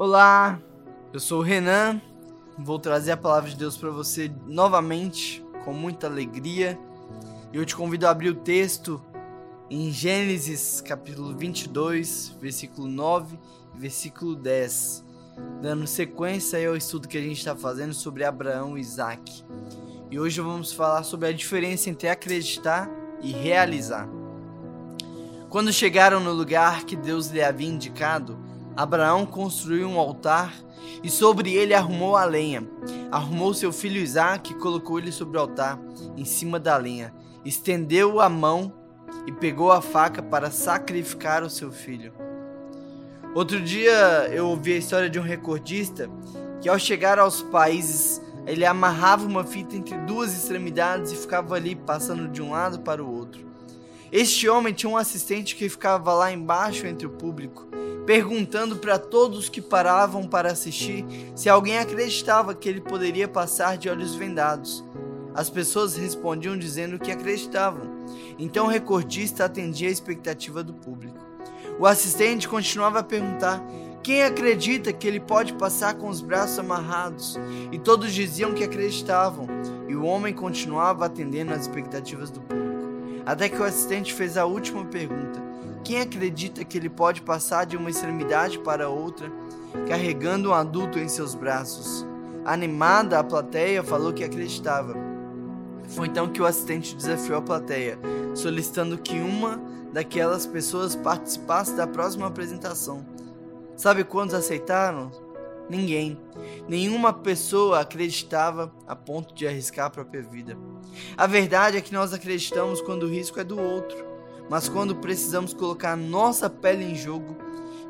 Olá, eu sou o Renan. Vou trazer a palavra de Deus para você novamente, com muita alegria. Eu te convido a abrir o texto em Gênesis capítulo 22, versículo 9 e versículo 10, dando sequência ao estudo que a gente está fazendo sobre Abraão e Isaac. E hoje vamos falar sobre a diferença entre acreditar e realizar. Quando chegaram no lugar que Deus lhe havia indicado, Abraão construiu um altar e sobre ele arrumou a lenha. Arrumou seu filho Isaque e colocou ele sobre o altar, em cima da lenha. Estendeu a mão e pegou a faca para sacrificar o seu filho. Outro dia eu ouvi a história de um recordista que, ao chegar aos países, ele amarrava uma fita entre duas extremidades e ficava ali passando de um lado para o outro. Este homem tinha um assistente que ficava lá embaixo entre o público perguntando para todos que paravam para assistir se alguém acreditava que ele poderia passar de olhos vendados. As pessoas respondiam dizendo que acreditavam. Então o recordista atendia a expectativa do público. O assistente continuava a perguntar: quem acredita que ele pode passar com os braços amarrados? E todos diziam que acreditavam. E o homem continuava atendendo às expectativas do público. Até que o assistente fez a última pergunta: quem acredita que ele pode passar de uma extremidade para outra, carregando um adulto em seus braços? Animada, a plateia falou que acreditava. Foi então que o assistente desafiou a plateia, solicitando que uma daquelas pessoas participasse da próxima apresentação. Sabe quantos aceitaram? Ninguém. Nenhuma pessoa acreditava a ponto de arriscar a própria vida. A verdade é que nós acreditamos quando o risco é do outro. Mas quando precisamos colocar nossa pele em jogo,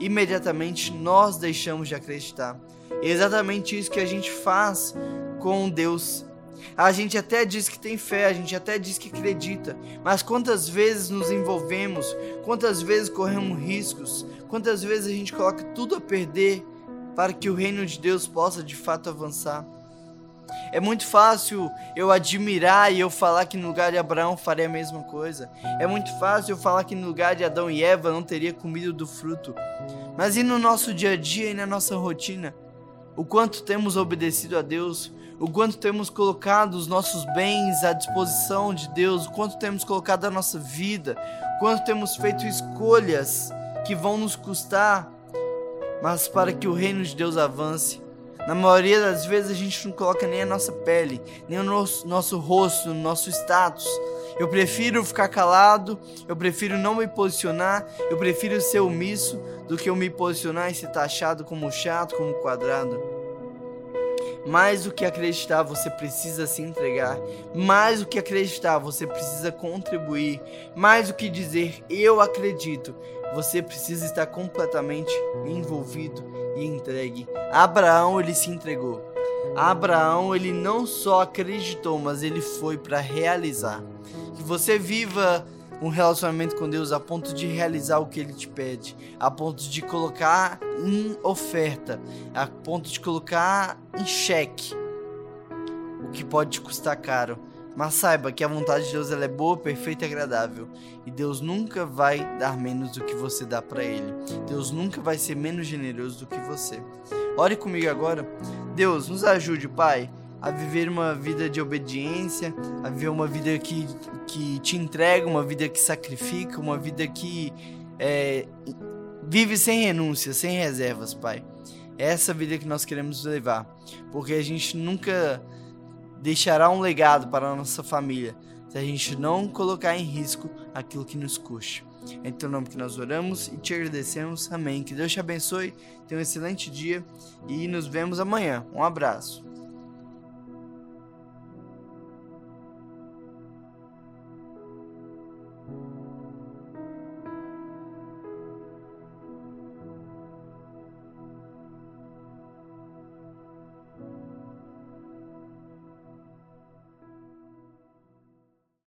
imediatamente nós deixamos de acreditar. É exatamente isso que a gente faz com Deus. A gente até diz que tem fé, a gente até diz que acredita, mas quantas vezes nos envolvemos, quantas vezes corremos riscos, quantas vezes a gente coloca tudo a perder para que o reino de Deus possa de fato avançar. É muito fácil eu admirar e eu falar que no lugar de Abraão faria a mesma coisa. É muito fácil eu falar que no lugar de Adão e Eva não teria comido do fruto. Mas e no nosso dia a dia e na nossa rotina? O quanto temos obedecido a Deus, o quanto temos colocado os nossos bens à disposição de Deus, o quanto temos colocado a nossa vida, o quanto temos feito escolhas que vão nos custar, mas para que o reino de Deus avance. Na maioria das vezes a gente não coloca nem a nossa pele, nem o nosso, nosso rosto, nosso status. Eu prefiro ficar calado, eu prefiro não me posicionar, eu prefiro ser omisso do que eu me posicionar e ser taxado como chato, como quadrado. Mais do que acreditar, você precisa se entregar. Mais do que acreditar, você precisa contribuir. Mais do que dizer eu acredito, você precisa estar completamente envolvido e entregue. Abraão ele se entregou. Abraão ele não só acreditou, mas ele foi para realizar. Que você viva um relacionamento com Deus a ponto de realizar o que Ele te pede, a ponto de colocar em oferta, a ponto de colocar em xeque o que pode te custar caro. Mas saiba que a vontade de Deus é boa, perfeita e agradável. E Deus nunca vai dar menos do que você dá para Ele. Deus nunca vai ser menos generoso do que você. Ore comigo agora. Deus, nos ajude, Pai, a viver uma vida de obediência, a viver uma vida que, que te entrega, uma vida que sacrifica, uma vida que é, vive sem renúncia, sem reservas, Pai. É essa vida que nós queremos levar, porque a gente nunca deixará um legado para a nossa família se a gente não colocar em risco aquilo que nos custe. É em teu nome que nós oramos e te agradecemos. Amém. Que Deus te abençoe. Tenha um excelente dia e nos vemos amanhã. Um abraço.